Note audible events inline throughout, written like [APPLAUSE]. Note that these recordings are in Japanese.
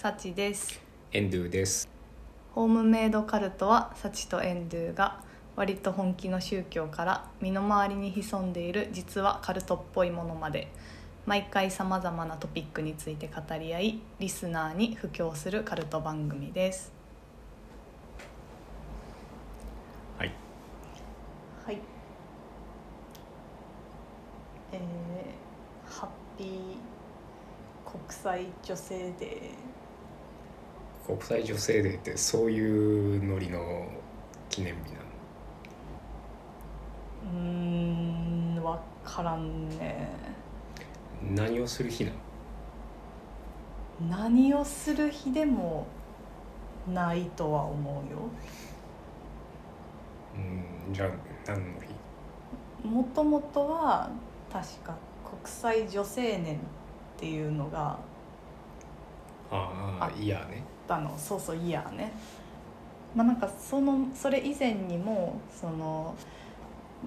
サチです。エンドゥです。ホームメイドカルトはサチとエンドゥが割と本気の宗教から身の回りに潜んでいる実はカルトっぽいものまで。毎回さまざまなトピックについて語り合いリスナーに布教するカルト番組です。はい。はい。えー、ハッピー国際女性デ国際女性デーってそういうノリの記念日なの？ーうーん分からんね。何をする日なの？何をする日でもないとは思うよ。うんじゃあ何の日？もともとは確か国際女性年っていうのがああいやねあの。そうそういやね。まあなんかそのそれ以前にもその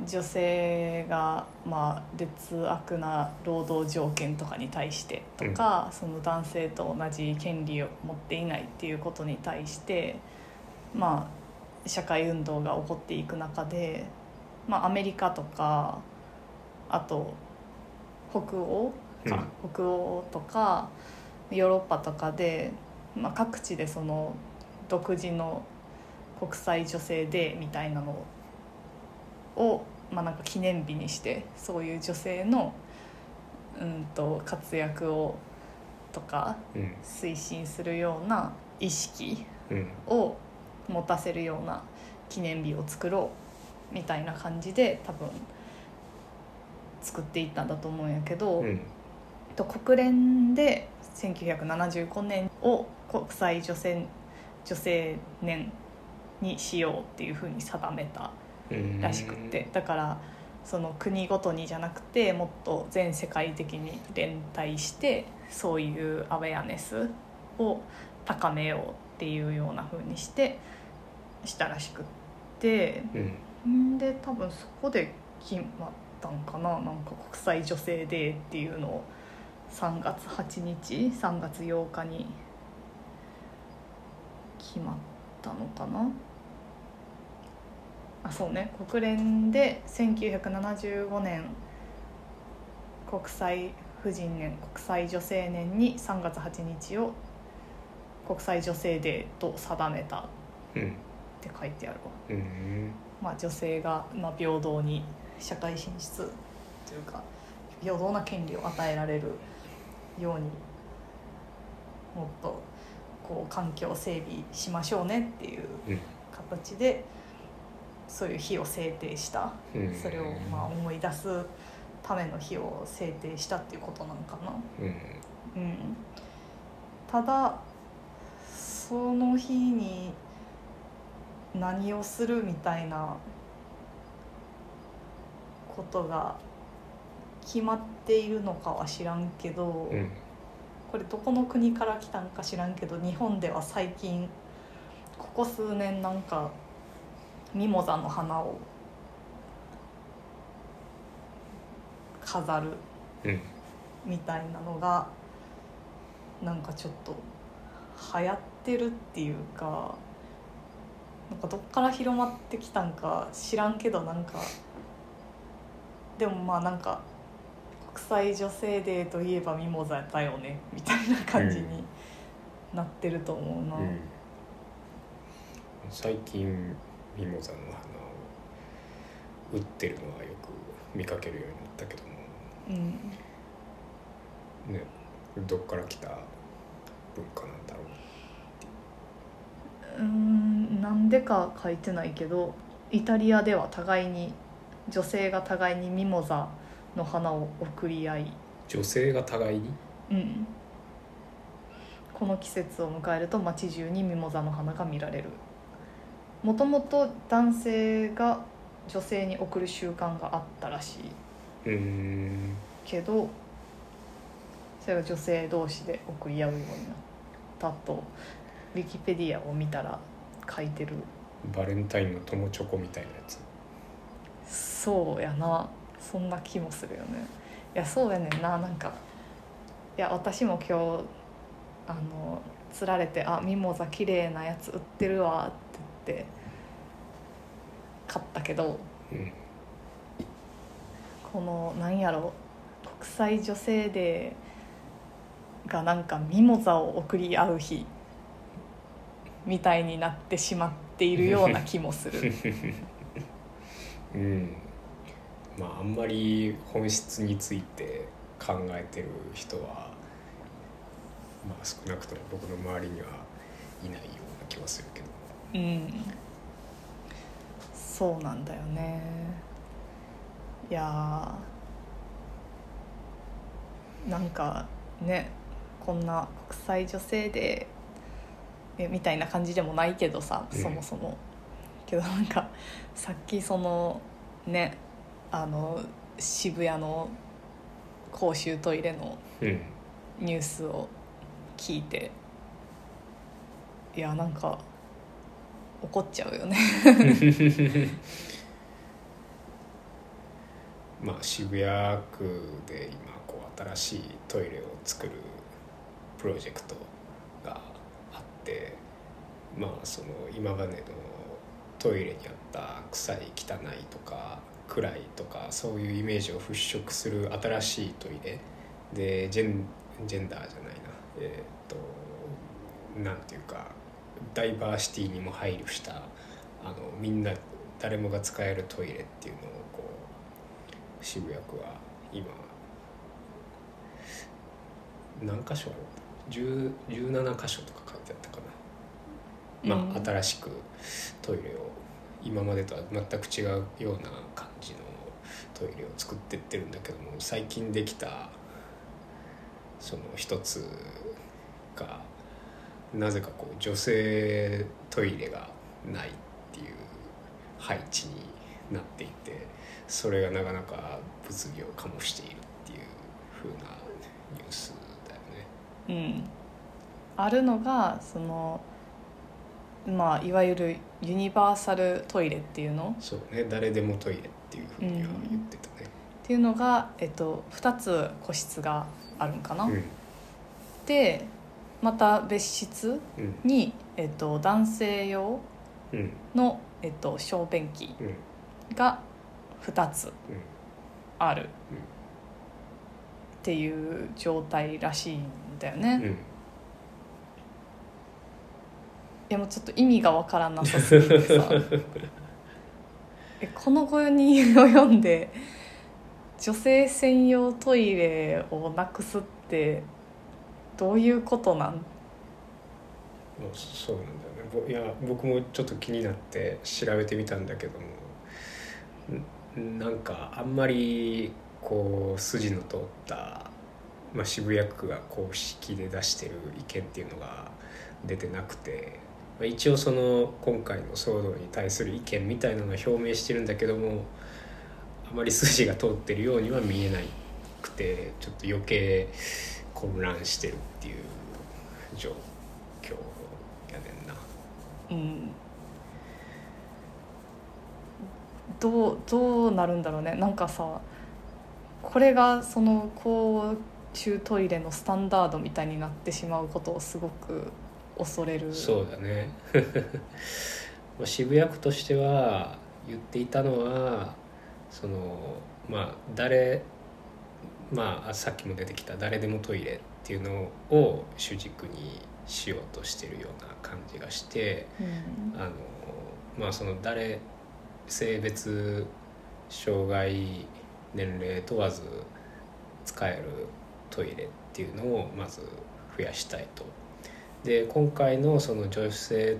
女性がまあ劣悪な労働条件とかに対してとか、その男性と同じ権利を持っていないっていうことに対してまあ社会運動が起こっていく中で、まあ、アメリカとかあと北欧か、北欧とかヨーロッパとかで、まあ、各地でその独自の国際女性デーみたいなのを、まあ、なんか記念日にしてそういう女性の、うん、と活躍をとかうん。推進するような意識うん。を持たせるような記念日を作ろうみたいな感じで多分作っていったんだと思うんやけど、うん。と国連で1975年を国際女性女性年にしようっていうふうに定めたうんらしくって。だからその国ごとにじゃなくてもっと全世界的に連帯してそういうアウェアネスを高めようっていうような風にしてしたらしくって。うん。んで多分そこで決まったんかな。なんか国際女性デーっていうのを3月8日3月8日に決まったのかな？あそうね。国連で1975年国際婦人年国際女性年に3月8日を国際女性デーと定めたっうん。て書いてあるわ。うん。まあ、女性がまあ平等に社会進出というか平等な権利を与えられるようにもっとこう環境を整備しましょうねっていううん。形でそういう日を制定した。うん。それをまあ思い出すための日を制定したっていうことなのかな。うん。うん、ただその日に何をするみたいなことが決まっているのかは知らんけど、うん。これどこの国から来たんか知らんけど日本では最近ここ数年なんかミモザの花を飾るうん。みたいなのがなんかちょっと流行ってるっていうかなんかどっから広まってきたんか知らんけどなんかでもまあなんか国際女性デーといえばミモザだよねみたいな感じになってると思うな。うん。最近ミモザの花を売ってるのはよく見かけるようになったけども。うん。ねどっから来た文化なんだろううーんなんでか書いてないけどイタリアでは互いに女性が互いにミモザの花を贈り合い、女性が互いに？うん、この季節を迎えると街中にミモザの花が見られる。もともと男性が女性に贈る習慣があったらしい。うんけどそれが女性同士で贈り合うようになったとウィキペディアを見たら書いてる。バレンタインの友チョコみたいなやつ。そうやなそんな気もするよね。いやそうやね。んななんかいや私も今日あのつられて「あミモザ綺麗なやつ売ってるわ」って言って買ったけどうんこのなんやろ国際女性デーがなんかミモザを送り合う日みたいになってしまっているような気もする。[LAUGHS] うん。まああんまり本質について考えてる人はまあ少なくとも僕の周りにはいないような気はするけど。うん。そうなんだよね。いやーなんかねこんな国際女性デーえみたいな感じでもないけどさうん。そもそも、けどなんかさっきそのねあの渋谷の公衆トイレのうん。ニュースを聞いていやなんか怒っちゃうよね。[LAUGHS] まあ渋谷区で今こう新しいトイレを作るプロジェクトがあってまあその今までのトイレにあった臭い汚いとか暗いとかそういうイメージを払拭する新しいトイレでジェンジェンダーじゃないな。えーっとなんていうかダイバーシティにも配慮したあのみんな誰もが使えるトイレっていうのをこう渋谷区は今何箇所ある？10 17箇所とか書いてあったかな、まあうん。新しくトイレを今までとは全く違うような感じのトイレを作ってってるんだけども最近できたその一つがなぜかこう女性トイレがないっていう配置になっていてそれがなかなか物議を醸しているっていう風なニュースだよね。うんあるのがそのまあいわゆるユニバーサルトイレっていうの？そうね誰でもトイレっていうふうには言ってたね。っていうのが、えっと、2つ個室があるんかな、うん。でまた別室うん。に、えっと、男性用うん。の、えっと、小便器うん。が2つうん。あるっていう状態らしいんだよね、いうんやもちょっと意味がわからなさすぎてさ。えこの5人を読んで女性専用トイレをなくすってどういうことなん？そうなんだよね。いや僕もちょっと気になって調べてみたんだけども。なんかあんまりこう筋の通った、まあ、渋谷区が公式で出してる意見っていうのが出てなくて、まあ、一応その今回の騒動に対する意見みたいなのは表明してるんだけどもあまり筋が通ってるようには見えなくてちょっと余計混乱してるっていう状況やねんな。うんどうどうなるんだろうねなんかさこれがその公衆トイレのスタンダードみたいになってしまうことをすごく恐れるそうだね [LAUGHS] まあ渋谷区としては言っていたのはそのまあ誰まあさっきも出てきた誰でもトイレっていうのを主軸にしようとしてるような感じがしてうんあのまあその誰性別障害年齢問わず使えるトイレっていうのをまず増やしたいと。で今回のその女性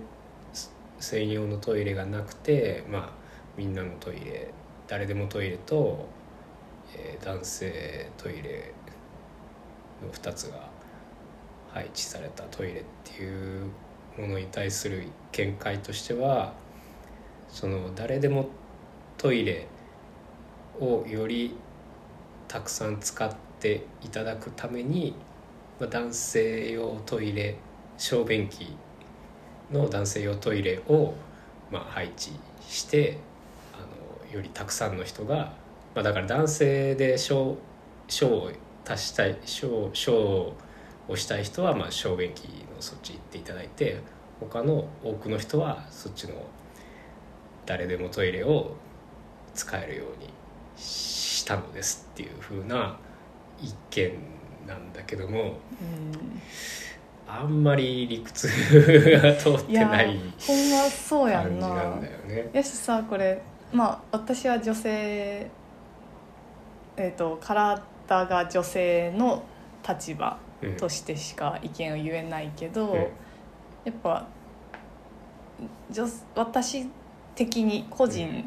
専用のトイレがなくて、まあ、みんなのトイレ誰でもトイレと、えー男性トイレの2つが配置されたトイレっていうものに対する見解としてはその誰でもトイレをよりたくさん使っていただくために、まあ、男性用トイレ小便器の男性用トイレを、まあ、配置してあのよりたくさんの人が、まあ、だから男性で小小を足したい小小をしたい人はまあ小便器のそっち行っていただいて他の多くの人はそっちの誰でもトイレを使えるようにしたのですっていう風な一見なんだけどもうん。あんまり理屈が通っていやないほんまそうや感じんななんだよね。やしさこれまあ私は女性えっ、と体が女性の立場うんとしてしか意見を言えないけど、うん。やっぱ女私的に個人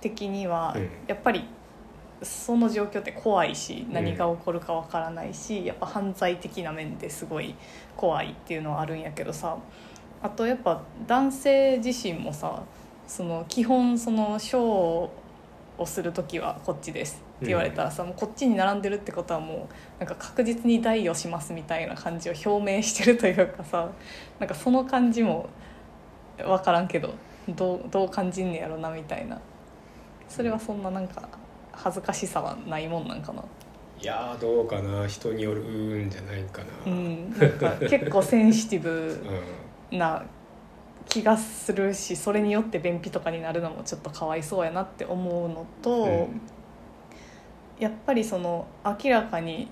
的にはうん。やっぱりその状況って怖いしん。何が起こるかわからないし、やっぱ犯罪的な面ですごい怖いっていうのはあるんやけどさあとやっぱ男性自身もさその基本そのショーをする時はこっちですって言われたらさ、もうこっちに並んでるってことはもうなんか確実に代をしますみたいな感じを表明してるというかさなんかその感じも分からんけどどうどう感じんねやろなみたいな。それはそんななんか恥ずかしさはないもんなんかな。いやーどうかな人によるんじゃないかな。うん、なんか結構センシティブうんな気がするしそれによって便秘とかになるのもちょっとかわいそうやなって思うのと、うんやっぱりその明らかに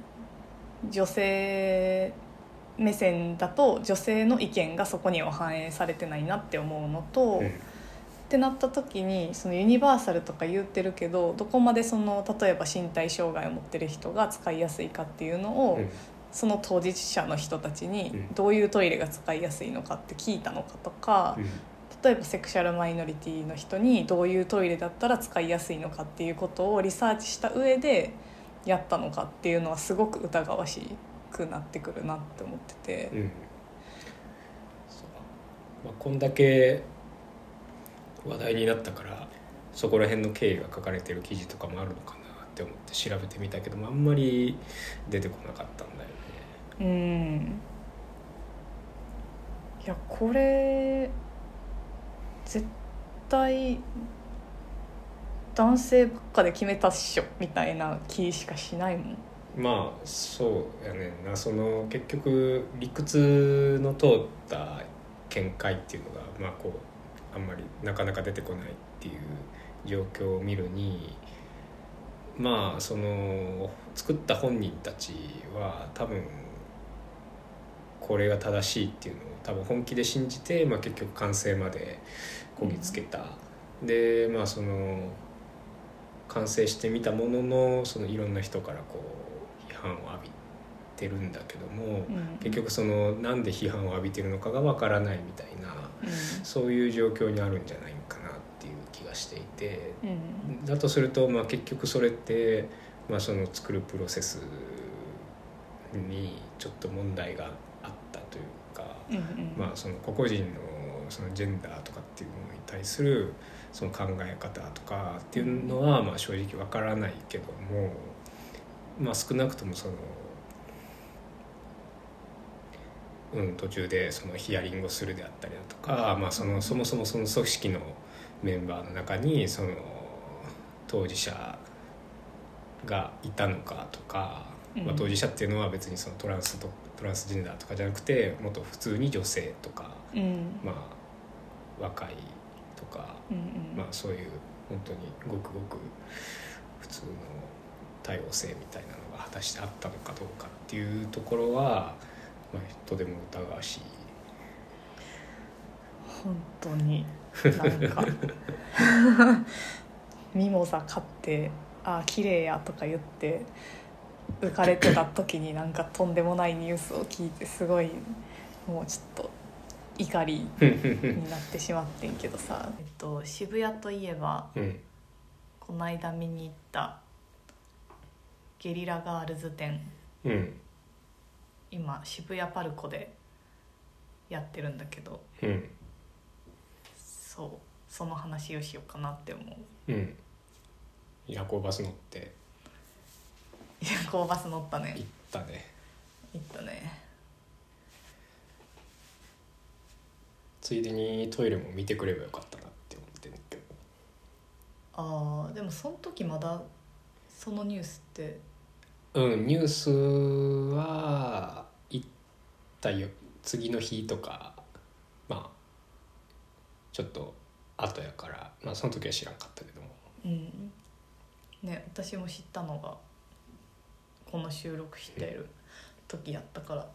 女性目線だと女性の意見がそこには反映されてないなって思うのと、うんってなった時にそのユニバーサルとか言ってるけどどこまでその例えば身体障害を持ってる人が使いやすいかっていうのを、うん。その当事者の人たちにうん。どういうトイレが使いやすいのかって聞いたのかとか、うん。例えばセクシャルマイノリティの人にどういうトイレだったら使いやすいのかっていうことをリサーチした上でやったのかっていうのはすごく疑わしくなってくるなって思ってて。うん。まあ、こんだけ話題になったからそこら辺の経緯が書かれてる記事とかもあるのかなって思って調べてみたけどもあんまり出てこなかったんだよね。うん。いやこれ絶対男性ばっかで決めたっしょみたいな気しかしないもん。まあそうやねんな。その結局理屈の通った見解っていうのがまあこうあんまりなかなか出てこないっていう状況を見るにまあその作った本人たちは多分これが正しいっていうのを多分本気で信じて、まあ、結局完成までこぎつけた、でまあその完成してみたもののそのいろんな人からこう批判を浴びてるんだけども、うん。結局そのなんで批判を浴びてるのかがわからないみたいそういう状況にあるんじゃないかなっていう気がしていて。だとすると、まあ、結局それって、まあ、その作るプロセスにちょっと問題があったというか。まあ、その個々人のそのジェンダーとかっていうものに対するその考え方とかっていうのはまあ正直わからないけども、まあ、少なくともその、うん、途中でそのヒアリングをするであったりだとか、まあ、そのそもそもその組織のメンバーの中にその当事者がいたのかとか、まあ、当事者っていうのは別にそのトランスとトランスジェンダーとかじゃなくてもっと普通に女性とか、うん。まあ、若いとか、うんうん。まあ、そういう本当にごくごく普通の多様性みたいなのが果たしてあったのかどうかっていうところは、まあ、とても疑わしい。本当に。なんか。[LAUGHS] ミモザ買って「あ綺麗や」とか言って浮かれてた時になんかとんでもないニュースを聞いてすごいもうちょっと怒り [LAUGHS] になってしまってんけどさ、えっと、渋谷といえばうん。この間見に行ったゲリラガールズ展。うん今渋谷パルコでやってるんだけど。うん。そう。その話をしようかなって思う。うん。夜行バス乗って。夜行バス乗ったね。行ったね。行ったね。ついでにトイレも見てくればよかったなって思ってんだけど。あーでもその時まだそのニュースってうんニュースは行ったよ次の日とかまあちょっと後やから、まあ、その時は知らんかったけども。うん。ね私も知ったのがこの収録してる時やったから。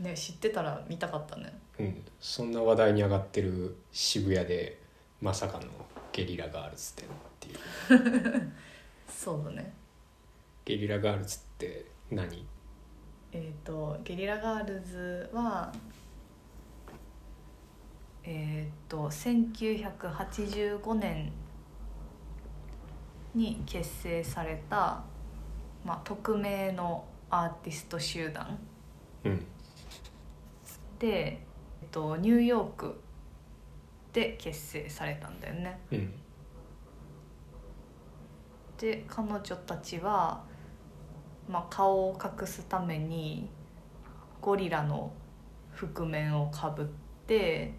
ね知ってたら見たかったね。うん、そんな話題に上がってる渋谷でまさかのゲリラガールズ展っていう。[LAUGHS] そうだねゲリラガールズって何？えっ、とゲリラガールズはえっ、と1985年に結成された、まあ、匿名のアーティスト集団。うん。で、えっと、ニューヨークで結成されたんだよね。うん。で彼女たちは、まあ、顔を隠すためにゴリラの覆面をかぶって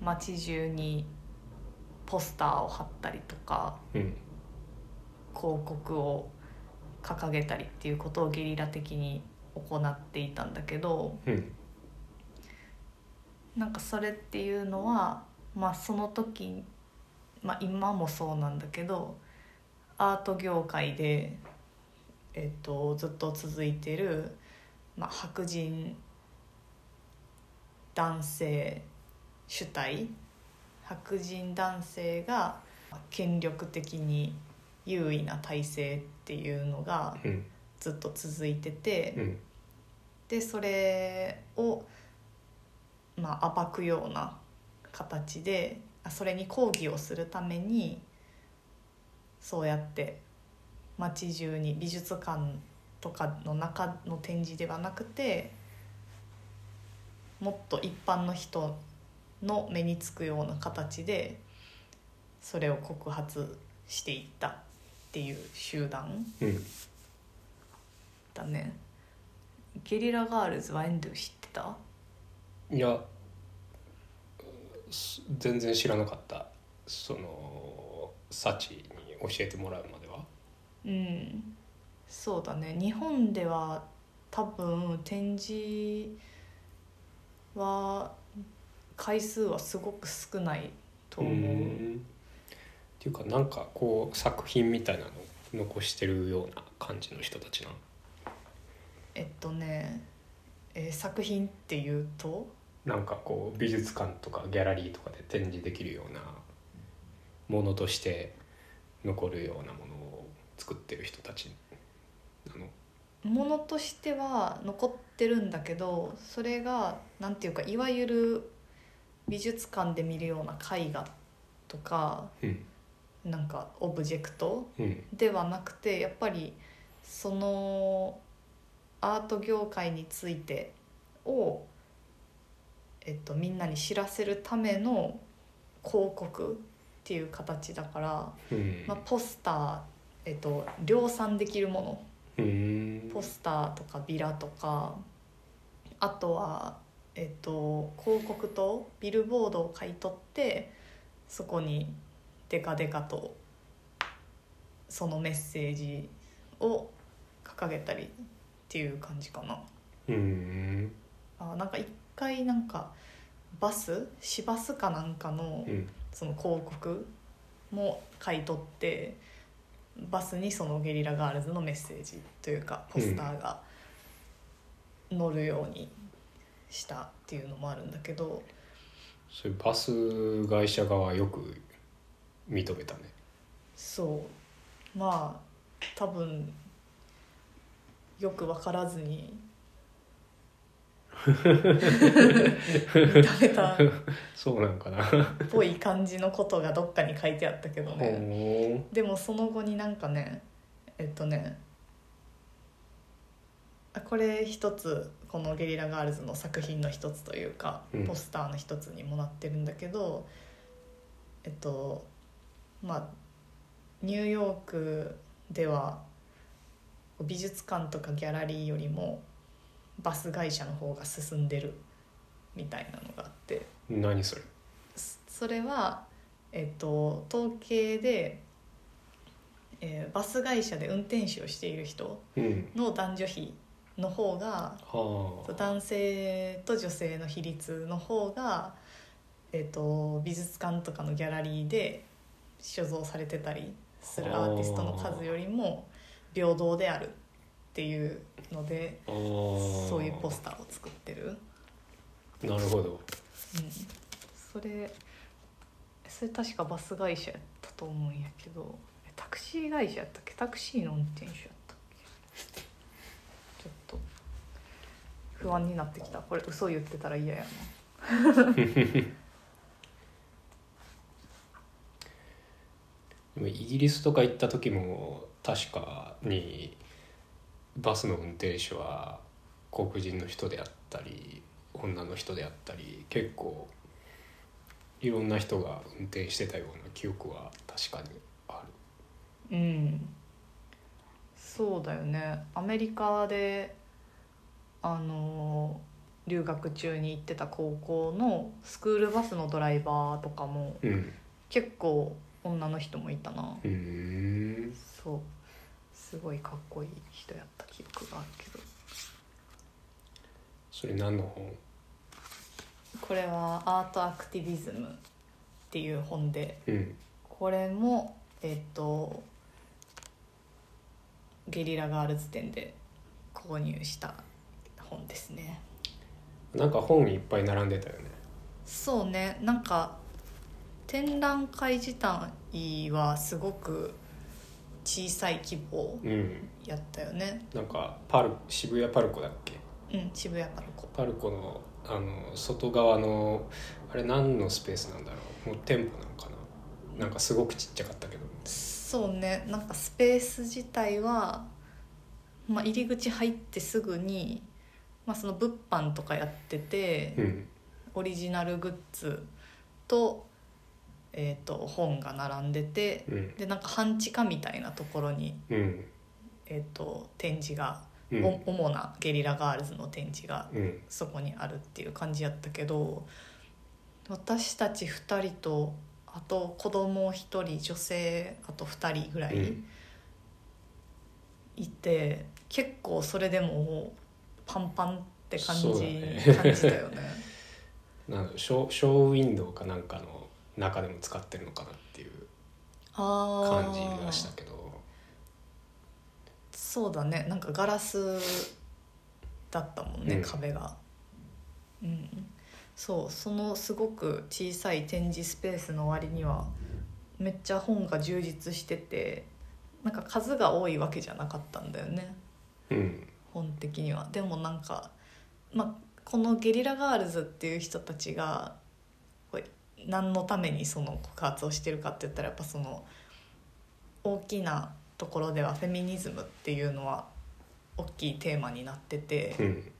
街中にポスターを貼ったりとかうん。広告を掲げたりっていうことをゲリラ的に行っていたんだけどうん。なんかそれっていうのは、まあ、その時、まあ、今もそうなんだけどアート業界で、えっとずっと続いてる、まあ、白人男性主体白人男性が権力的に優位な体制っていうのがうんずっと続いてて。うんでそれを、まあ、暴くような形であそれに抗議をするためにそうやって街中に美術館とかの中の展示ではなくてもっと一般の人の目につくような形でそれを告発していったっていう集団うん。だね。ゲリラガールズはエンドゥ知ってた？いやす全然知らなかった。そのサチに教えてもらうまで。はうん。そうだね。日本では多分展示は回数はすごく少ないと思う、ん。っていうかなんかこう作品みたいなの残してるような感じの人たちなの？えっとね、えー作品っていうと？なんかこう美術館とかギャラリーとかで展示できるようなものとして残るようなもの。を作ってる人たちなの？ものとしては残ってるんだけどそれがなんていうかいわゆる美術館で見るような絵画とかうん。なんかオブジェクトうん。ではなくてやっぱりそのアート業界についてを、えっと、みんなに知らせるための広告っていう形だから、うん。まあ、ポスター、えっと、量産できるもの。うんポスターとかビラとか。あとは、えっと、広告とビルボードを買い取ってそこにデカデカとそのメッセージを掲げたりっていう感じかな。うんあなんか一回なんかバス？市バスかなんかのうん。その広告も買い取ってバスにそのゲリラガールズのメッセージというかポスターが載るようにしたっていうのもあるんだけどそれバス会社側はよく認めたね。そう。まあ多分よく分からずに認めた。っそうなんかな。ぽい感じのことがどっかに書いてあったけどね。ほでもその後になんかねえっとねあこれ一つこの「ゲリラガールズ」の作品の一つというか、うん。ポスターの一つにもなってるんだけどえっとまあニューヨークでは美術館とかギャラリーよりもバス会社の方が進んでるみたいなのがあって。う何それ？そそれは、えっと、統計で、えーバス会社で運転手をしている人うん。の男女比の方がはあ。男性と女性の比率の方が、えー、と美術館とかのギャラリーで所蔵されてたりするアーティストの数よりも平等である。っていうのでそういうポスターを作ってる、うん、なるほど。それそれ確かバス会社やったと思うんやけどえタクシー会社やったっけ？タクシーの運転手やったっけ？ちょっと不安になってきた。これ嘘言ってたら嫌やな。[LAUGHS] でもイギリスとか行った時も確かにバスの運転手は黒人の人であったり女の人であったり結構いろんな人が運転してたような記憶は確かにあうん。そうだよね。アメリカであの留学中に行ってた高校のスクールバスのドライバーとかもるうん。結構女の人もいたな。うーん。そうすごいかっこいい人やった記憶があるけど。それ何の本？これは「アートアクティビズム」っていう本で。うん。これもえっとゲリラガールズ展で購入した本ですね。なんか本いっぱい並んでたよね。そうね。なんか展覧会自体はすごく小さい規模うん。やったよね。なんかパル渋谷パルコだっけ？うん渋谷パルコ。パルコのあの外側のあれ何のスペースなんだろう？もう店舗なのかな？なんかすごくちっちゃかったけど。そうね。なんかスペース自体は、まあ、入り口入ってすぐに、まあ、その物販とかやってて、うん。オリジナルグッズと,、えー、と本が並んでてうん。でなんか半地下みたいなところに、うん。えー、と展示が、うん。お主なゲリラガールズの展示がうん。そこにあるっていう感じやったけど私たち2人とあと子供1人女性あと2人ぐらいうん。いて、結構それでもパンパンって感じ、そうだね。感じたよね。[LAUGHS] なんだろうショーショーウィンドウかなんかの中でも使ってるのかなっていうあ感じーがしたけど。そうだね。なんかガラスだったもんね、うん。壁が。うん。そうそのすごく小さい展示スペースの割にはめっちゃ本が充実しててなんか数が多いわけじゃなかったんだよね。うん。本的には。でもなんか、まあ、このゲリラガールズっていう人たちが何のためにその告発をしてるかって言ったらやっぱその大きなところではフェミニズムっていうのは大きいテーマになっててうん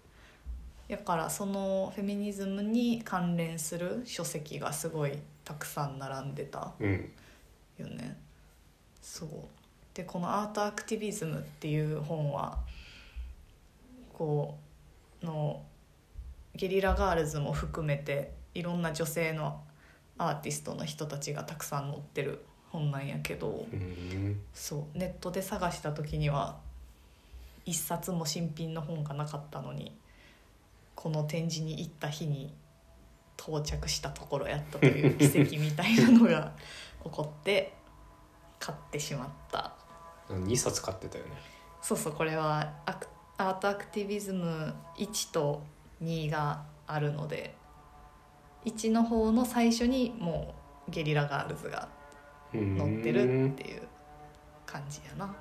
だからそのフェミニズムに関連する書籍がすごいたくさん並んでたうんよね。そう。でこの「アートアクティビズム」っていう本はこうのゲリラガールズも含めていろんな女性のアーティストの人たちがたくさん載ってる本なんやけどうんそうネットで探した時には一冊も新品の本がなかったのにこの展示に行った日に到着したところやったという奇跡みたいなのが [LAUGHS] 起こって買ってしまった。2冊買ってたよね。そうそうこれはアートアクティビズム1と2があるので1の方の最初にもうゲリラガールズがうん載ってるっていう感じやな。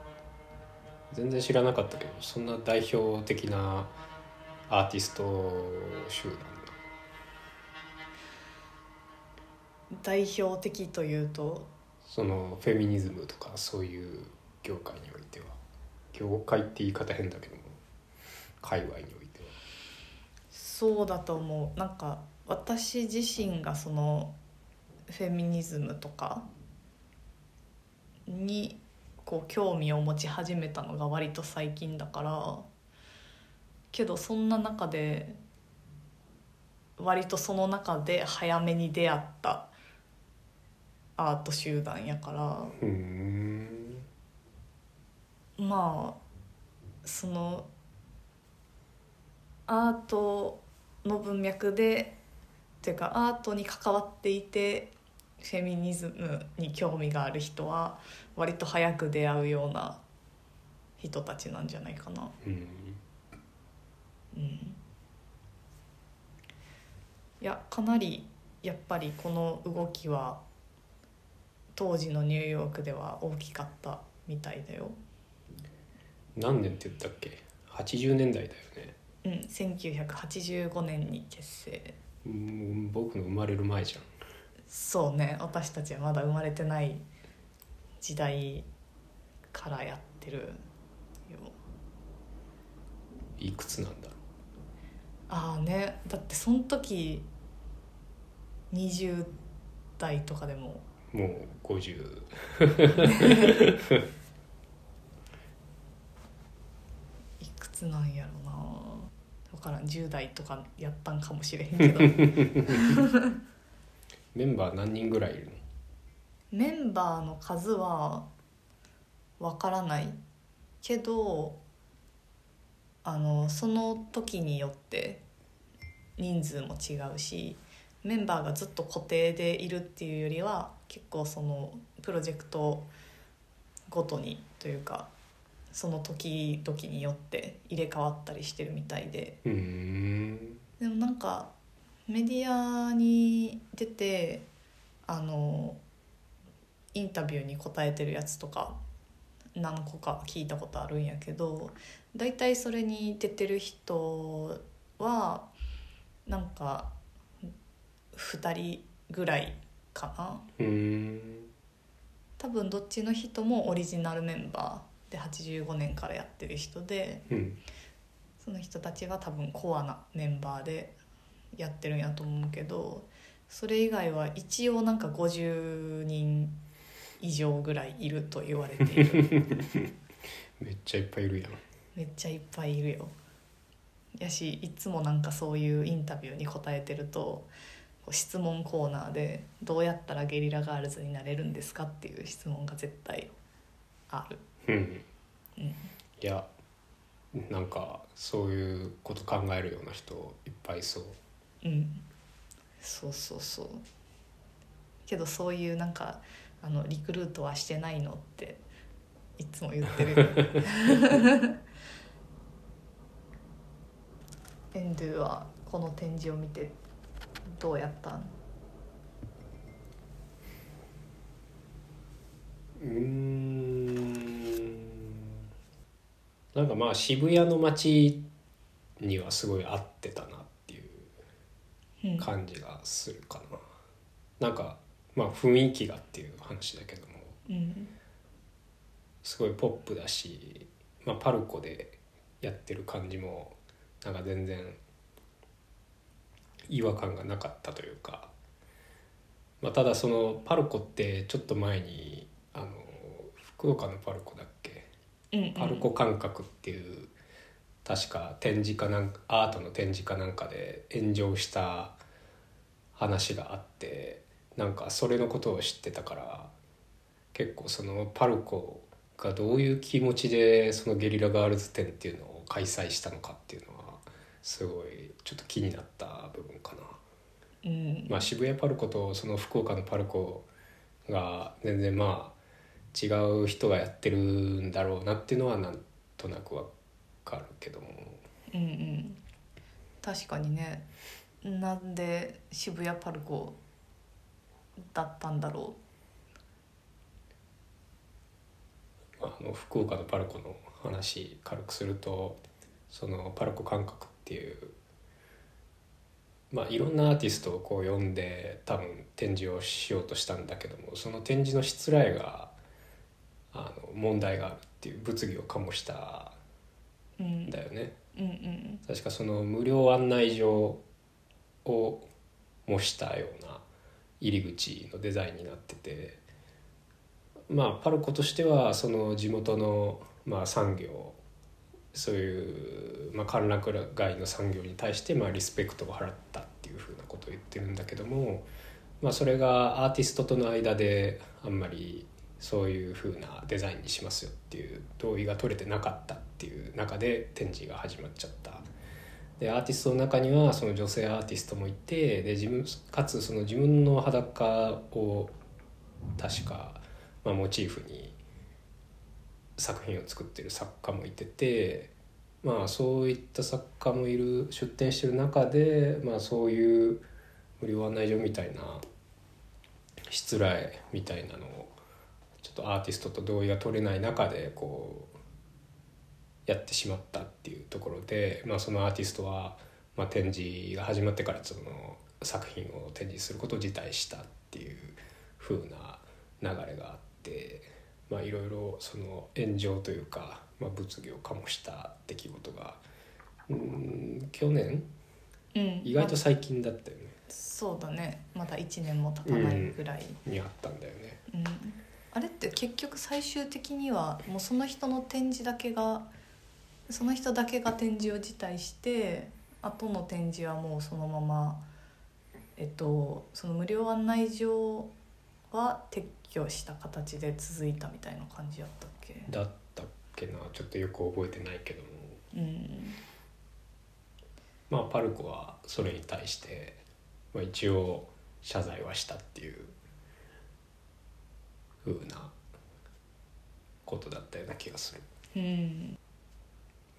全然知らなかったけどそんな代表的なアーティスト集団代表的というと？そのフェミニズムとかそういう業界においては。業界って言い方変だけども界隈においては。そうだと思う。なんか私自身がそのフェミニズムとかにこう興味を持ち始めたのが割と最近だからけどそんな中で割とその中で早めに出会ったアート集団やからまあそのアートの文脈でというかアートに関わっていてフェミニズムに興味がある人は割と早く出会うような人たちなんじゃないかな。うん。うん、いやかなりやっぱりこの動きは当時のニューヨークでは大きかったみたいだよ。何年って言ったっけ？80年代だよね。うん、1985年に結成うん僕の生まれる前じゃん。そうね。私たちはまだ生まれてない時代からやってるよ。いくつなんだ？ろああね。だってその時20代とかでも。うもう50 [LAUGHS] いくつなんやろな分からん。10代とかやったんかもしれへんけど。[LAUGHS] メンバー何人ぐらいいるの？メンバーの数は分からないけどあのその時によって人数も違うしメンバーがずっと固定でいるっていうよりは結構そのプロジェクトごとにというかその時々によって入れ替わったりしてるみたいで。でもなんかメディアに出てあのインタビューに答えてるやつとか何個か聞いたことあるんやけど大体それに出てる人はなんか2人ぐらいかな。多分どっちの人もオリジナルメンバーで85年からやってる人でうんその人たちが多分コアなメンバーでやってるんやと思うけどそれ以外は一応なんか50人以上ぐらいいると言われている [LAUGHS] めっちゃいっぱいいるやんめっちゃいっぱいいるよやしいつもなんかそういうインタビューに答えてると質問コーナーで「どうやったらゲリラガールズになれるんですか?」っていう質問が絶対ある。うん。うん。いやなんかそういうこと考えるような人いっぱいいそう。うん、そうそうそう。けどそういうなんかあのリクルートはしてないのっていつも言ってるよ。[LAUGHS] エンドゥはこの展示を見てどうやったん？うーんなんかまあ渋谷の街にはすごい合ってたなっていう感じがするかな、なんかまあ雰囲気がっていう話だけども。うんすごいポップだし、まあ、パルコでやってる感じもなんか全然違和感がなかったというか、まあ、ただそのパルコってちょっと前にあの福岡のパルコだっけパルコ感覚っていう確か展示かなんかアートの展示かなんかで炎上した話があってなんかそれのことを知ってたから結構そのパルコがどういう気持ちでそのゲリラガールズ展っていうのを開催したのかっていうのはすごいちょっと気になった部分かな。うんまあ、渋谷パルコとその福岡のパルコが全然まあ違う人がやってるんだろうなっていうのはなんとなくわかるけども。うんうん。確かにね。なんで渋谷パルコだったんだろう。あの福岡のパルコの話軽くするとそのパルコ感覚っていうまあいろんなアーティストをこう呼んで多分展示をしようとしたんだけどもその展示のしつらいがあの問題があるっていう物議を醸したう、うんんだよね。うんうん確かその無料案内所を模したような入り口のデザインになっててまあパルコとしてはその地元のまあ産業そういう、まあ、歓楽街の産業に対してまあリスペクトを払ったっていうふうなことを言ってるんだけども、まあ、それがアーティストとの間であんまりそういう風なデザインにしますよっていう同意が取れてなかったっていう中で展示が始まっちゃった。でアーティストの中にはその女性アーティストもいてで自分かつその自分の裸を確か、まあ、モチーフに作品を作ってる作家もいててまあそういった作家もいる出展してる中で、まあ、そういう無料案内所みたいな失礼みたいなのをょっとアーティストと同意が取れない中でこうやってしまったっていうところで、まあ、そのアーティストは、まあ、展示が始まってからその作品を展示することを辞退したっていう風な流れがあってまあいろいろその炎上というか、まあ、物議を醸した出来事がうん去年うん意外と最近だったよね、そうだね。まだ1年も経たないぐらい、にあったんだよね。うんあれって結局最終的にはもうその人の展示だけがその人だけが展示を辞退して後の展示はもうそのままえっとその無料案内所は撤去した形で続いたみたいな感じやったっけ？だったっけな。ちょっとよく覚えてないけども。うん。まあパルコはそれに対して、まあ、一応謝罪はしたっていう風なことだったような気がする。うん。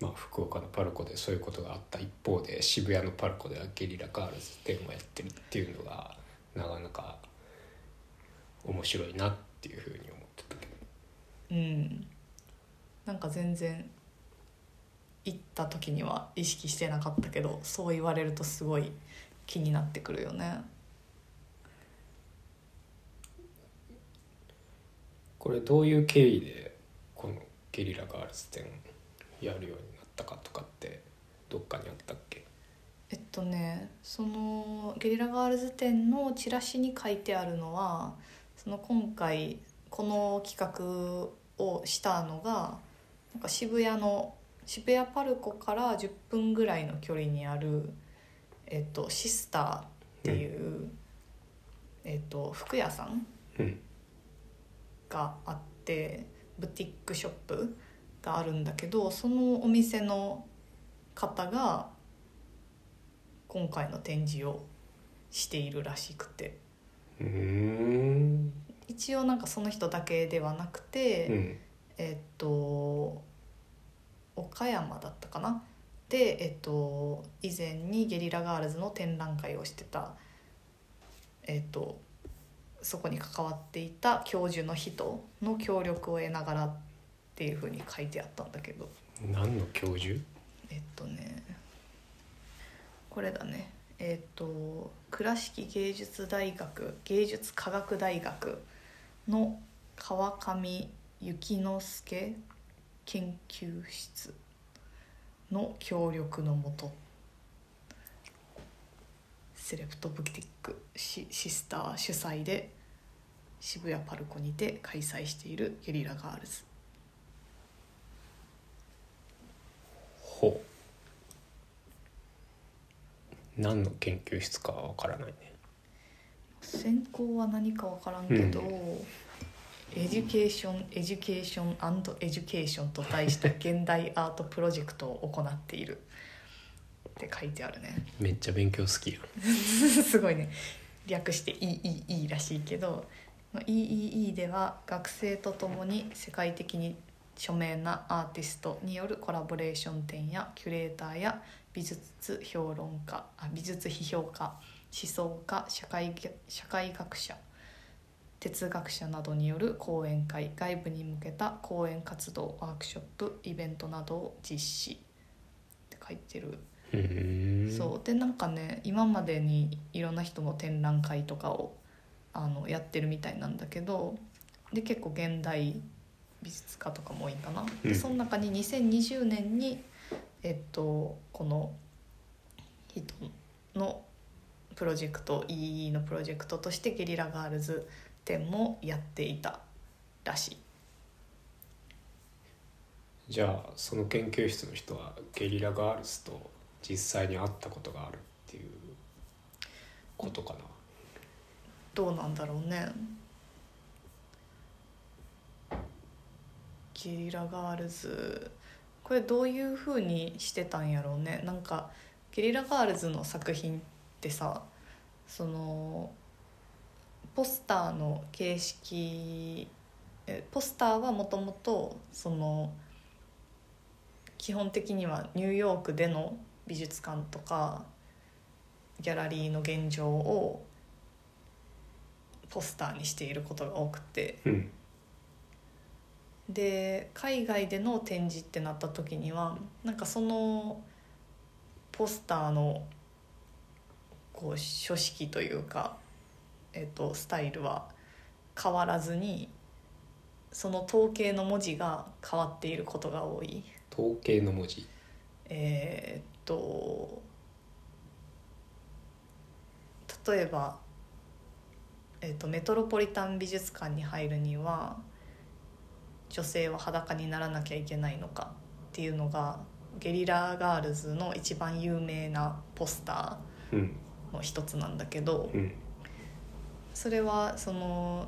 まあ、福岡のパルコでそういうことがあった一方で渋谷のパルコではゲリラガールズ展をやってるっていうのがなかなか面白いなっていうふうに思ってたけど。うん。なんか全然行った時には意識してなかったけどそう言われるとすごい気になってくるよねこれどういう経緯でこのゲリラガールズ展やるようになったかとかってどっかにあったっけ？えっとねそのゲリラガールズ展のチラシに書いてあるのはその今回この企画をしたのがなんか渋谷の渋谷パルコから10分ぐらいの距離にある、えっと、シスターっていう、えっと、服屋さんうんがあってブティックショップがあるんだけどそのお店の方が今回の展示をしているらしくて。一応なんかその人だけではなくて、うん。えっと岡山だったかな？で、えっと、以前にゲリラガールズの展覧会をしてた、えっと、そこに関わっていた教授の人の協力を得ながらっていうふうに書いてあったんだけど。何の教授？えっとね。これだね。えっと倉敷芸術大学芸術科学大学の川上幸之助研究室の協力のもとセレプトブティックシシスター主催で渋谷パルコにて開催しているゲリラガールズ。ほう。何の研究室かは分からないね。専攻は何か分からんけど、うエデュケーションエデュケーションエデュケーションと題した現代アートプロジェクトを行っているって書いてあるね。[LAUGHS] めっちゃ勉強好きやん。すごいね。略して EEE らしいけど EEE では学生とともに世界的に著名なアーティストによるコラボレーション展やキュレーターや美術評論家あ美術批評家思想家社会社会学者哲学者などによる講演会外部に向けた講演活動ワークショップイベントなどを実施って書いてるそう。でなんかね今までにいろんな人の展覧会とかをあのやってるみたいなんだけどで結構現代美術家とかも多いんかな、うん。でその中に2020年にえっとこの人のプロジェクト EE のプロジェクトとしてゲリラガールズ展もやっていたらしい。じゃあその研究室の人はゲリラガールズと実際に会ったことがあるっていうことかな。どうなんだろうね。ゲリラガールズ。これどういう風にしてたんやろうね。なんかゲリラガールズの作品ってさそのポスターの形式えポスターはもともとその基本的にはニューヨークでの美術館とかギャラリーの現状をポスターにしていることが多くて。うん。で海外での展示ってなった時にはなんかそのポスターのこう書式というか、えっとスタイルは変わらずにその統計の文字が変わっていることが多い。統計の文字。えと例えば、えーっとメトロポリタン美術館に入るには女性は裸にならなきゃいけないのかっていうのがゲリラガールズの一番有名なポスタうんーの一つなんだけどうんそれはその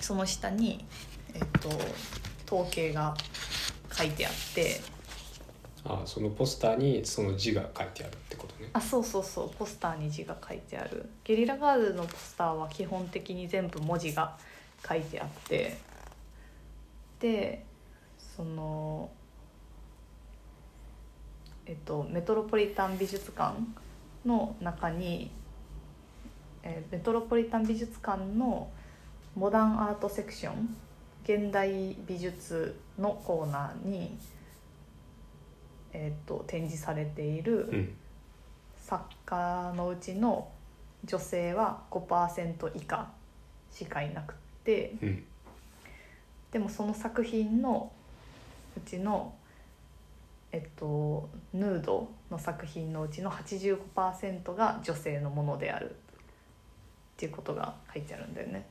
その下に、えーっと統計が書いてあって。あそのポスターにその字が書いてあるってことね。あそうそうそうポスターに字が書いてある。ゲリラガールのポスターは基本的に全部文字が書いてあって。でそのえっとメトロポリタン美術館の中に、えメトロポリタン美術館のモダンアートセクション現代美術のコーナーに、えっと展示されている、うん。作家のうちの女性は5%以下しかいなくってうん。でもその作品のうちのえっとヌードの作品のうちの85%が女性のものであるっていうことが書いてあるんだよね。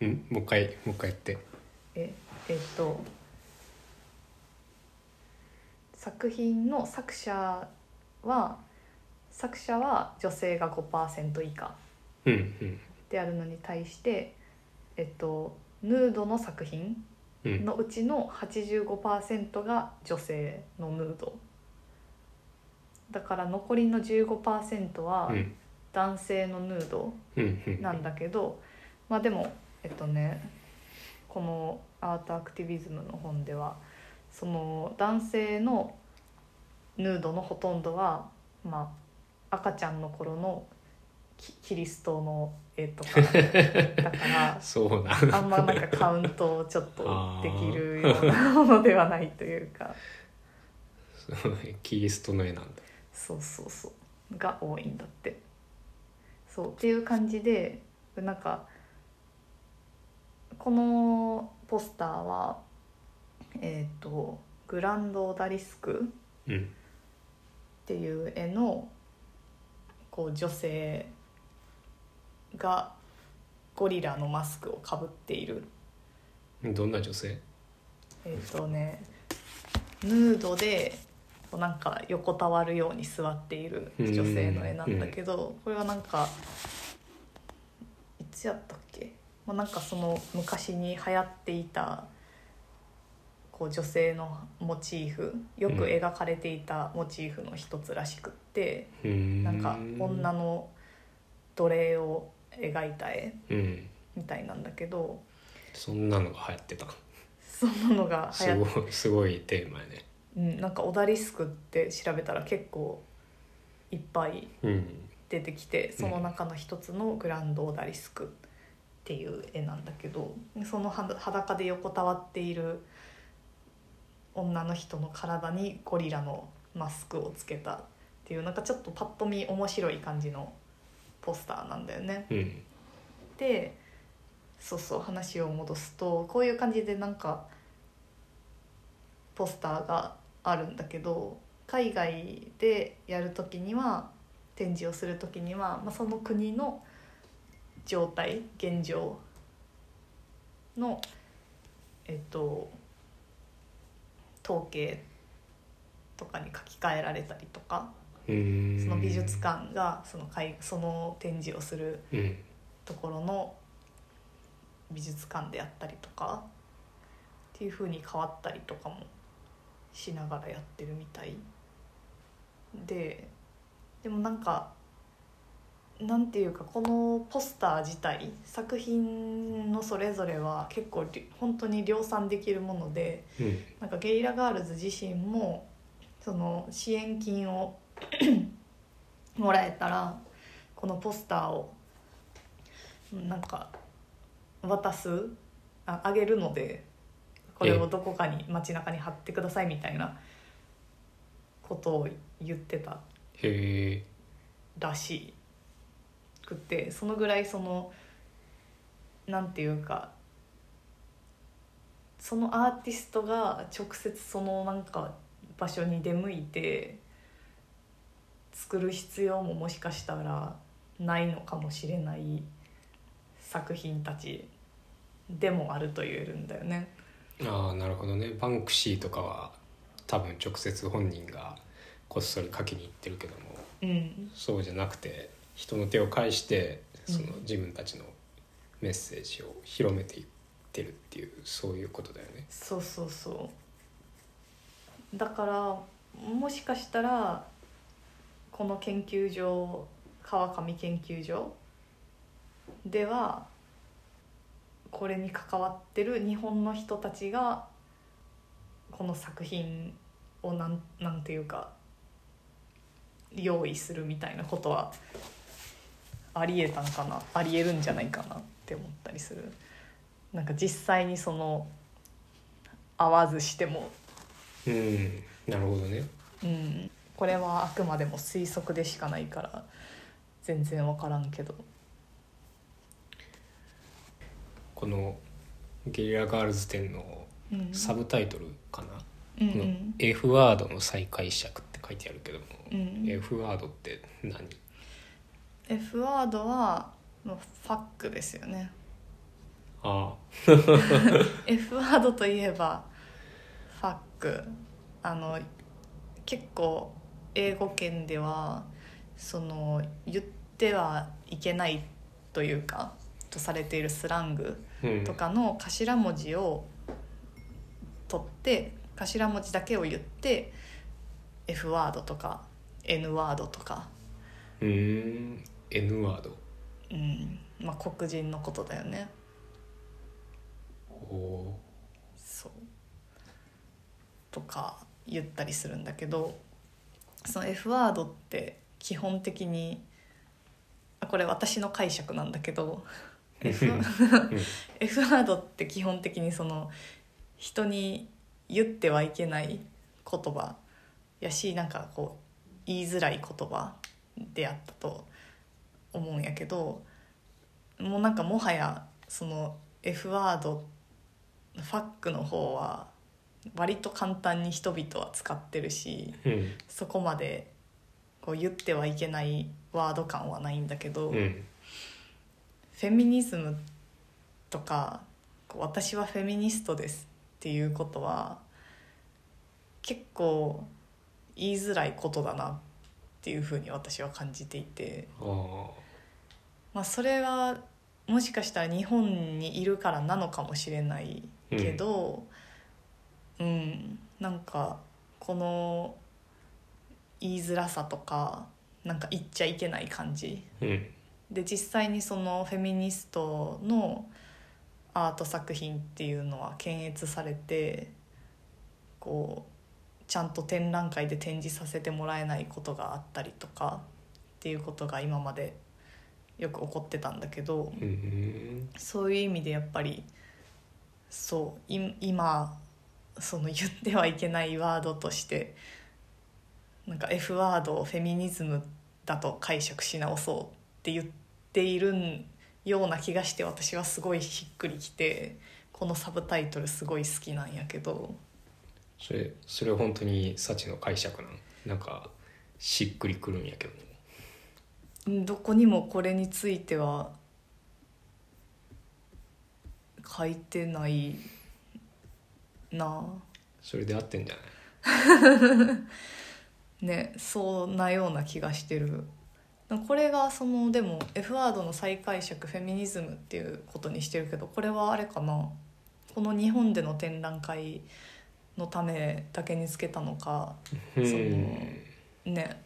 うん？もう一回もう一回言ってええっと作品の作者は作者は女性が5%以下うんうんであるのに対して、えっと、ヌードの作品うんのうちの85%が女性のヌード。だから残りの15%はうん。男性のヌードうんうんなん。だけど、まあでもえっとねこのアートアクティビズムの本ではその男性のヌードのほとんどは、まあ、赤ちゃんの頃のキキリストの絵とかだから [LAUGHS] そうなあんまなんかカウントをちょっとできるようなものではないというか。キリストの絵なんだ。そうそうそう。が多いんだって。そうっていう感じでなんかこのポスターはえっ、とグランド・オダリスクうん。っていう絵のこう女性がゴリラのマスクをかぶっている。どんな女性？えっ、とねヌードでこうなんか横たわるように座っている女性の絵なんだけどこれはなんかいつやったっけ、まあ、なんかその昔に流行っていたこう女性のモチーフよく描かれていたモチーフの一つらしくって、うー。んなんか女の奴隷を描いた絵うん。みたいなんだけどそんなのが流行ってた。そんなのが流す行っごいすごいテーマやね。うん、なんかオダリスクって調べたら結構いっぱいうん。出てきてその中の一つのグランドオダリスクっていう絵なんだけどそのは裸で横たわっている女の人の体にゴリラのマスクをつけたっていうなんかちょっとパッと見面白い感じのポスターなんだよね。うんでそうそう話を戻すとこういう感じでなんかポスターがあるんだけど海外でやる時には展示をする時には、まあ、その国の状態現状のえっと統計とかに書き換えられたりとかその美術館がその海その展示をするうん。ところの美術館でやったりとかっていう風に変わったりとかもしながらやってるみたい。ででもなんかなんていうかこのポスター自体作品のそれぞれは結構り本当に量産できるものでうん。なんかゲイラガールズ自身もその支援金を [CLEARS THROAT] もらえたらこのポスターをなんか渡すああげるのでこれをどこかに街中に貼ってくださいみたいなことを言ってたらしくてそのぐらいそのなんていうかそのアーティストが直接そのなんか場所に出向いて作る必要ももしかしたらないのかもしれない作品たちでもあると言えるんだよね。ああなるほどねバンクシーとかは多分直接本人がこっそり書きに行ってるけどもうん、そうじゃなくて人の手を介してそのうん自分たちのメッセージを広めていってるっていうそういうことだよね。そうそうそうだからもしかしたらこの研究所川上研究所ではこれに関わってる日本の人たちがこの作品をなんなんていうか用意するみたいなことはありえたんかな？ありえるんじゃないかなって思ったりする。なんか実際にその会わずしても、うんなるほどね。うん、これはあくまでも推測でしかないから全然分からんけど。このゲリラガールズ展のうん。サブタイトルかな、うんうこのん F ワードの再解釈って書いてあるけども、うん。F ワードって何？F ワードはもうファックですよね。あ F ワードといえばファック。あの結構英語圏ではその言ってはいけないというかとされているスラングとかの頭文字を取って頭文字だけを言って F ワードとか N ワードとか、うーん N ワード。うん。まあ、黒人のことだよね。おおそう。とか言ったりするんだけどその F ワードって基本的にあこれ私の解釈なんだけど F, F ワードって基本的にその人に言ってはいけない言葉やしなんかこう言いづらい言葉であったと思うんやけどもうなんかもはやその F ワードファックの方は割と簡単に人々は使ってるしうん。そこまでこう言ってはいけないワード感はないんだけど、うん。フェミニズムとか私はフェミニストですっていうことは結構言いづらいことだなっていうふうに私は感じていて、ああまあ、それはもしかしたら日本にいるからなのかもしれないけど、うんなんかこの言いづらさとかなんか言っちゃいけない感じ。うん。で実際にそのフェミニストのアート作品っていうのは検閲されてこうちゃんと展覧会で展示させてもらえないことがあったりとかっていうことが今までよく起こってたんだけどうんそういう意味でやっぱりそうい今その [LAUGHS] 言ってはいけないワードとしてなんか F ワードをフェミニズムだと解釈し直そうって言っているような気がして私はすごいしっくりきてこのサブタイトルすごい好きなんやけど。それそれ本当に幸の解釈なん？なんかしっくりくるんやけどうんどこにもこれについては書いてないな。あそれで合ってんじゃない？[LAUGHS] ねそんなような気がしてる。これがそのでも F ワードの再解釈フェミニズムっていうことにしてるけどこれはあれかな。この日本での展覧会のためだけにつけたのか。うん。そのね。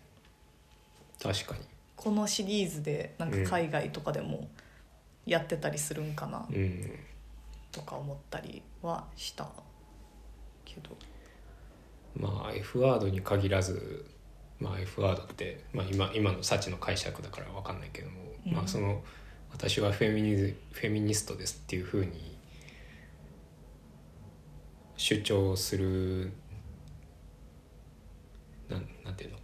確かにこのシリーズでなんか海外とかでもやってたりするんかなうん。とか思ったりはしたけど。まあ F ワードに限らず、まあ、F ワードって、まあ、今今の幸の解釈だから分かんないけども、うん。まあその私はフェミニズフェミニストですっていうふうに主張するなんなんていうの？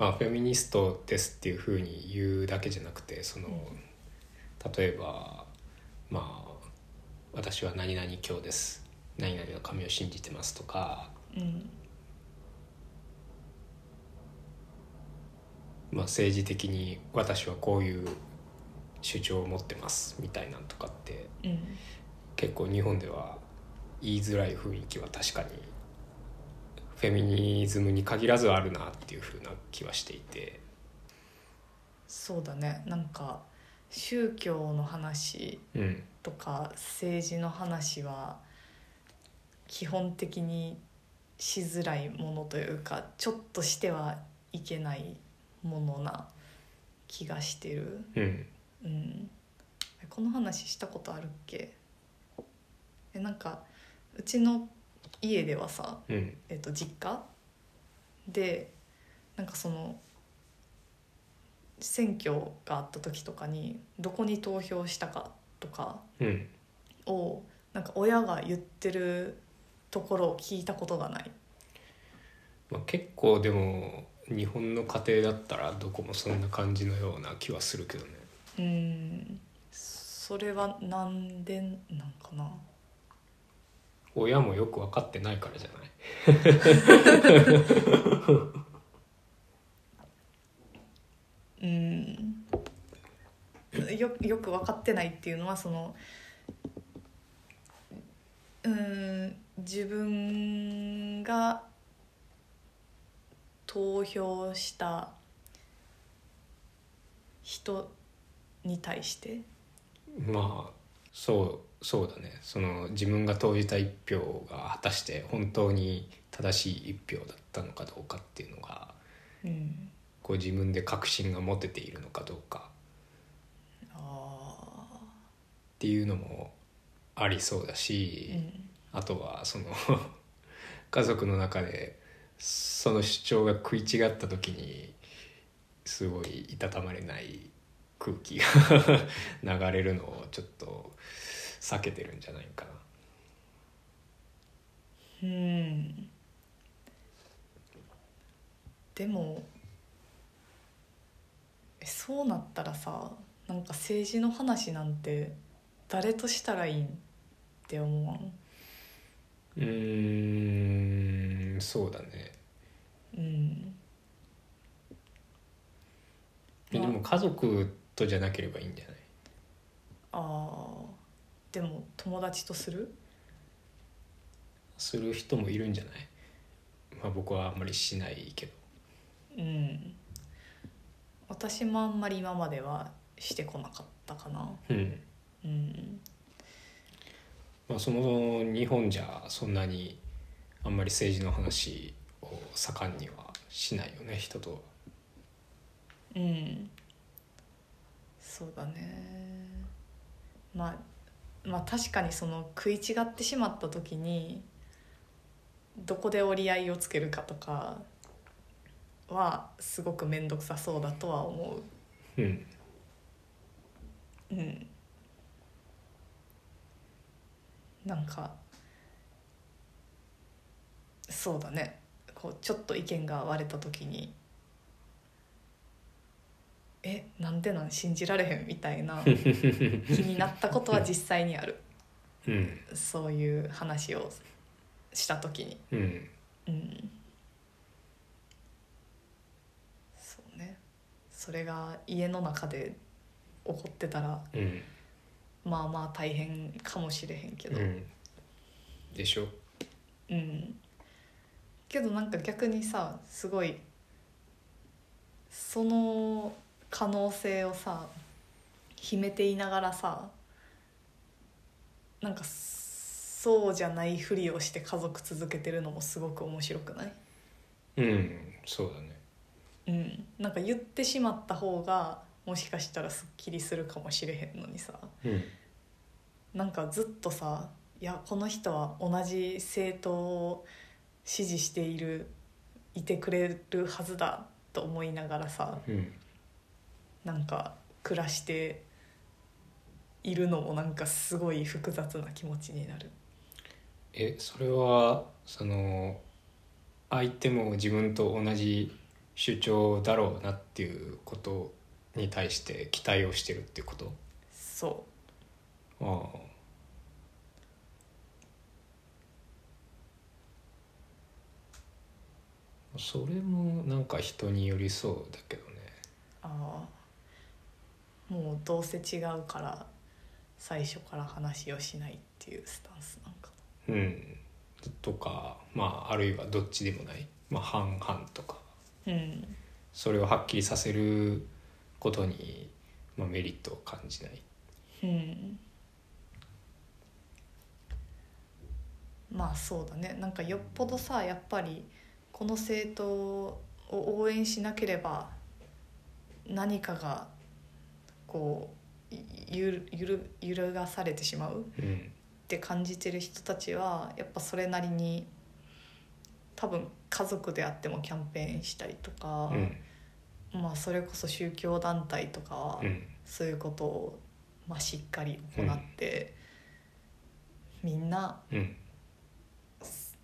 まあフェミニストですっていうふうに言うだけじゃなくてその、例えばまあ私は何々教です。何々の神を信じてますとか。うん。まあ、政治的に私はこういう主張を持ってますみたいなんとかってうん。結構日本では言いづらい雰囲気は確かにフェミニズムに限らずあるなっていうふうな気はしていて。そうだね。なんか宗教の話うん。とか政治の話は基本的にしづらいものというかちょっとしてはいけないものな気がしてる、うん。うん、この話したことあるっけ？えなんかうちの家ではさ、うん。えっと実家？でなんかその選挙があった時とかにどこに投票したかとかうん。をなんか親が言ってるところを聞いたことがない。まあ、結構でも日本の家庭だったらどこもそんな感じのような気はするけどね。うん。それはなんでなんかな？親もよく分かってないからじゃない？[LAUGHS] うん。よよく分かってないっていうのはそのうん自分が投票した人に対して？まあそうそうだね。その自分が投じた一票が果たして本当に正しい一票だったのかどうかっていうのがうん。こう自分で確信が持てているのかどうか。あっていうのもありそうだしー、うん。あとはその [LAUGHS] 家族の中でその主張が食い違った時にすごいいたたまれない空気が [LAUGHS] 流れるのをちょっと避けてるんじゃないかな。うん。でもえそうなったらさなんか政治の話なんて誰としたらいいんって思わん？うーんそうだね。うん。でも家族とじゃなければいいんじゃない？あーでも友達とする？する人もいるんじゃない？まあ僕はあんまりしないけど。うん。私もあんまり今まではしてこなかったかな。うん。うん。まあその日本じゃそんなにあんまり政治の話を盛んにはしないよね人とは。うん。そうだね。まあまあ確かにその食い違ってしまった時にどこで折り合いをつけるかとかはすごく面倒くさそうだとは思う。ん。ううん。なんかそうだね。こうちょっと意見が割れた時にえなんでなん信じられへんみたいな [LAUGHS] 気になったことは実際にある。うん。そういう話をした時に。うん。うん。そうね。それが家の中で起こってたらうん。まあまあ大変かもしれへんけど。うん。でしょ。うん。けどなんか逆にさすごいその可能性をさ秘めていながらさなんかそうじゃないふりをして家族続けてるのもすごく面白くない？うんそうだね。うん。なんか言ってしまった方がもしかしたらすっきりするかもしれへんのにさうん。なんかずっとさいやこの人は同じ政党を支持しているいてくれるはずだと思いながらさうんなんか暮らしているのもなんかすごい複雑な気持ちになる。えそれはその相手も自分と同じ主張だろうなっていうことに対して期待をしてるっていうこと？そああ。それもなんか人によりそうだけどね。うああもうどうせ違うから最初から話をしないっていうスタンスなんか。うん。とかまああるいはどっちでもない、まあ、半々とか。なうん。それをはっきりさせることに、まあ、メリットを感じない。うん。まあそうだね。なんかよっぽどさやっぱりこの政党を応援しなければ何かがこうゆるゆる揺るがされてしまううんって感じてる人たちはやっぱそれなりに多分家族であってもキャンペーンしたりとか、うん。まあそれこそ宗教団体とかはうん。そういうことを、まあ、しっかり行って、みんなうん。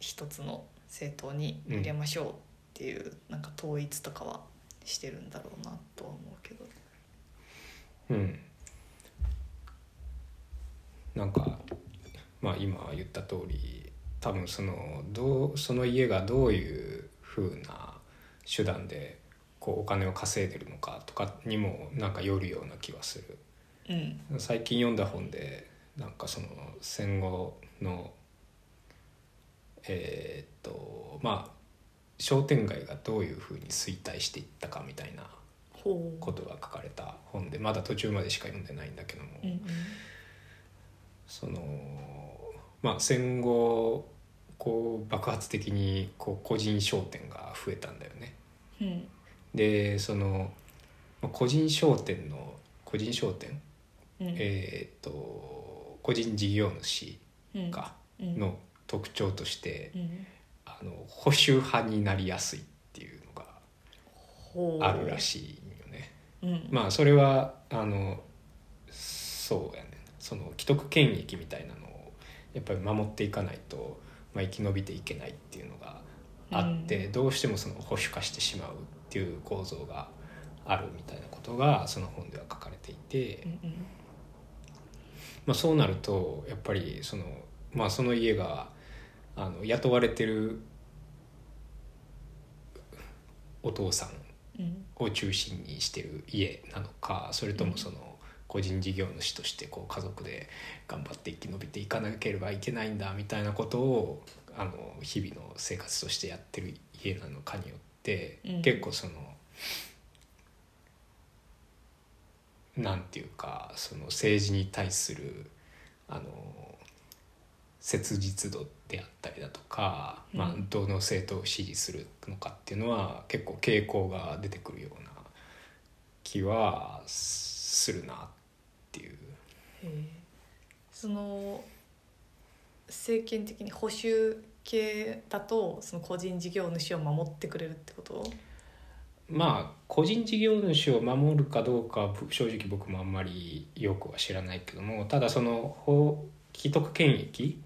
一つの政党に入れましょうっていう、なんか統一とかはしてるんだろうなとは思うけど。うん。なんかまあ今言った通り多分そのどうその家がどういうふうな手段でこうお金を稼いでるのかとかにもなんかよるような気はする。うん。最近読んだ本でなんかその戦後のえーっとまあ商店街がどういうふうに衰退していったかみたいなことが書かれた本でまだ途中までしか読んでないんだけども、うんうん。そのまあ戦後こう爆発的にこう個人商店が増えたんだよね。うん。でそのまあ個人商店の個人商店、うん。えーっと個人事業主うん。かうん。の特徴として、うん。あの保守派になりやすいっていうのがあるらしい。うん。まあそれはあのそうやねその既得権益みたいなのをやっぱり守っていかないと、まあ、生き延びていけないっていうのがあって、うん。どうしてもその保守化してしまうっていう構造があるみたいなことがその本では書かれていて、うんうん。まあ、そうなるとやっぱりその,、まあ、その家があの雇われてるお父さんを中心にしてる家なのかそれともその個人事業主としてこう家族で頑張って生き延びていかなければいけないんだみたいなことをあの日々の生活としてやってる家なのかによって、うん。結構そのなんていうかその政治に対するあの切実度であったりだとか、まあうん、どの政党を支持するのかっていうのは結構傾向が出てくるような気はするなっていう。その政権的に保守系だとその個人事業主を守ってくれるってこと？まあ個人事業主を守るかどうか正直僕もあんまりよくは知らないけどもただその法既得権益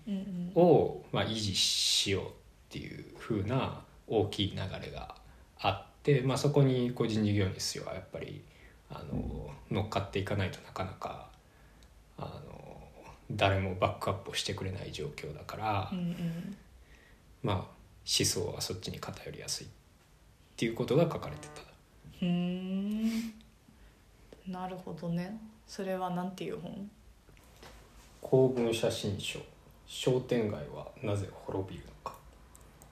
をまあ維持しようっていう風な大きい流れがあって、まあ、そこに個人事業主はやっぱりあの乗っかっていかないとなかなかあの誰もバックアップをしてくれない状況だから、うんうん。まあ思想はそっちに偏りやすいっていうことが書かれてた。ん。なるほどね。それはなんていう本？公文写真書。商店街はなぜ滅びるのか。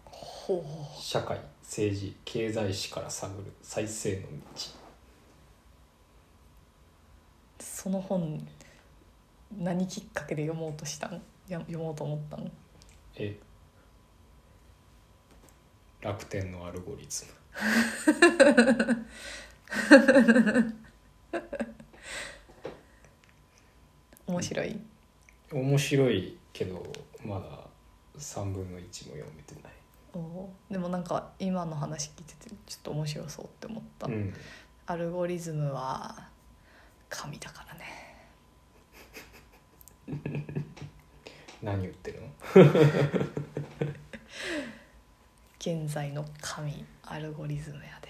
ほ社会政治経済史から探る再生の道。その本何きっかけで読もうとしたん？や読もうと思ったんえ楽天のアルゴリズ [LAUGHS] 面白い。ム面白いけどまだ3分の1も読めてない。おー。でもなんか今の話聞いててちょっと面白そうって思った、うん。アルゴリズムは神だからね。[LAUGHS] 何言ってるの？[LAUGHS] 現在の神アルゴリズムやで。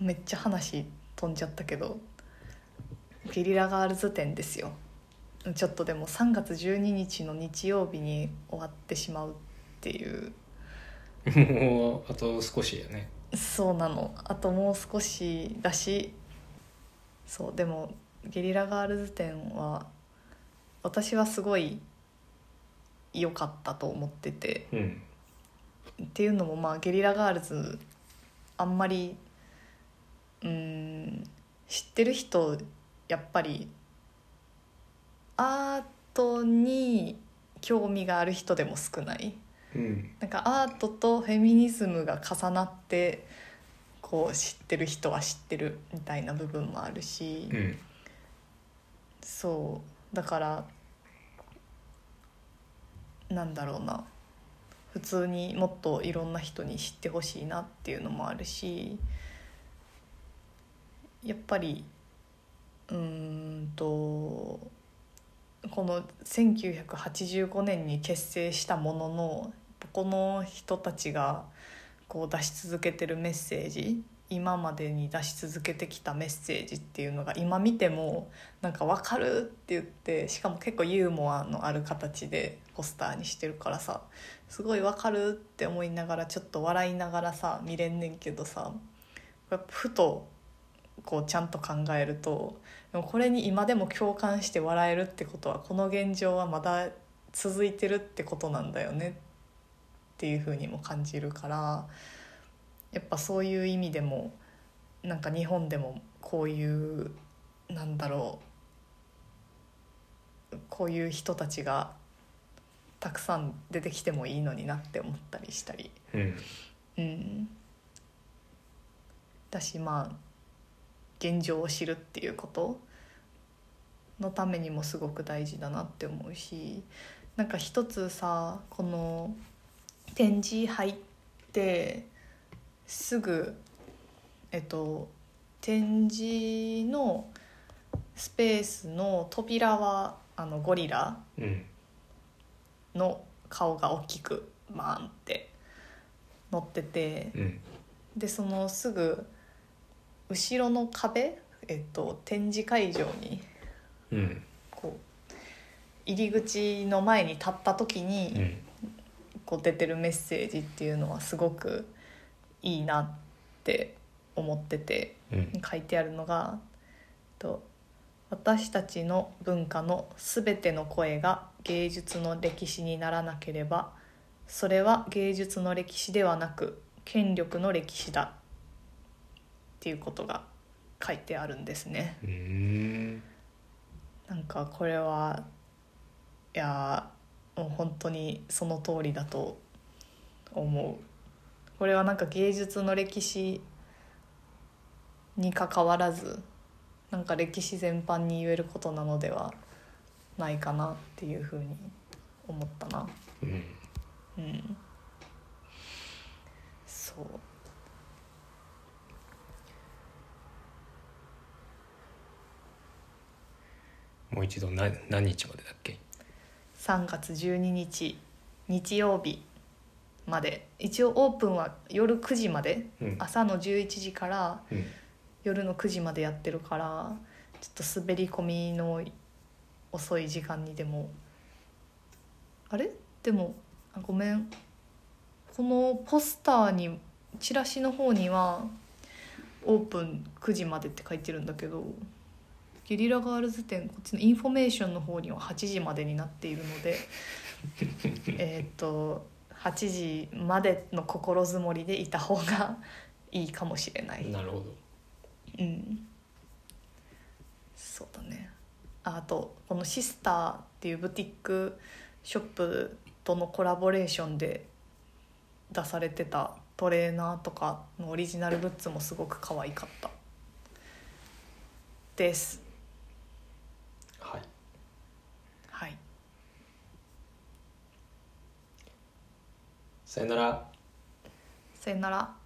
めっちゃ話飛んじゃったけどゲリラガールズ展ですよ。ちょっとでも3月12日の日曜日に終わってしまうっていう。もうあと少しやね。そうなの。あともう少しだし。そうでもゲリラガールズ展は私はすごい良かったと思ってて。うん。っていうのもまあゲリラガールズあんまりうん知ってる人やっぱりアートに興味がある人でも少ない。うん。なんかアートとフェミニズムが重なってこう知ってる人は知ってるみたいな部分もあるし、うん。そう。だからなんだろうな。普通にもっといろんな人に知ってほしいなっていうのもあるし。やっぱりうんとこの1985年に結成したもののこの人たちがこう出し続けてるメッセージ今までに出し続けてきたメッセージっていうのが今見てもなんか分かるって言ってしかも結構ユーモアのある形でポスターにしてるからさすごい分かるって思いながらちょっと笑いながらさ見れんねんけどさふとこうちゃんと考えるとでもこれに今でも共感して笑えるってことはこの現状はまだ続いてるってことなんだよねっていうふうにも感じるからやっぱそういう意味でもなんか日本でもこういうなんだろうこういう人たちがたくさん出てきてもいいのになって思ったりしたり。うんうん、だしまあ現状を知るっていうことのためにもすごく大事だなって思うしなんか一つさこの展示入ってすぐえっと展示のスペースの扉はあのゴリラうん。の顔が大きくバーンって乗っててうん。でそのすぐ後ろの壁、えっと、展示会場にうん。こう入り口の前に立った時うにん。こう出てるメッセージっていうのはすごくいいなって思っててうん。書いてあるのが「と私たちの文化のすべての声が芸術の歴史にならなければそれは芸術の歴史ではなく権力の歴史だ」っていうことが書いてあるんですね。うん。なんかこれはいやもう本当にその通りだと思うこれはなんか芸術の歴史に関わらずなんか歴史全般に言えることなのではないかなっていうふうに思ったな。うん。うん。そうもう一度な何日までだっけ？3月12日日曜日まで。一応オープンは夜9時まで。うん。朝の11時からうん。夜の9時までやってるからちょっと滑り込みの遅い時間にでも。あれ？でもあごめん。このポスターにチラシの方にはオープン9時までって書いてるんだけどゲリラガールズ展こっちのインフォメーションの方には8時までになっているので [LAUGHS] えーっと8時までの心づもりでいた方がいいかもしれない。なるほど。うん。そうだね。ああとこのシスターっていうブティックショップとのコラボレーションで出されてたトレーナーとかのオリジナルグッズもすごく可愛かった。ですはいはいさよなら。さよなら。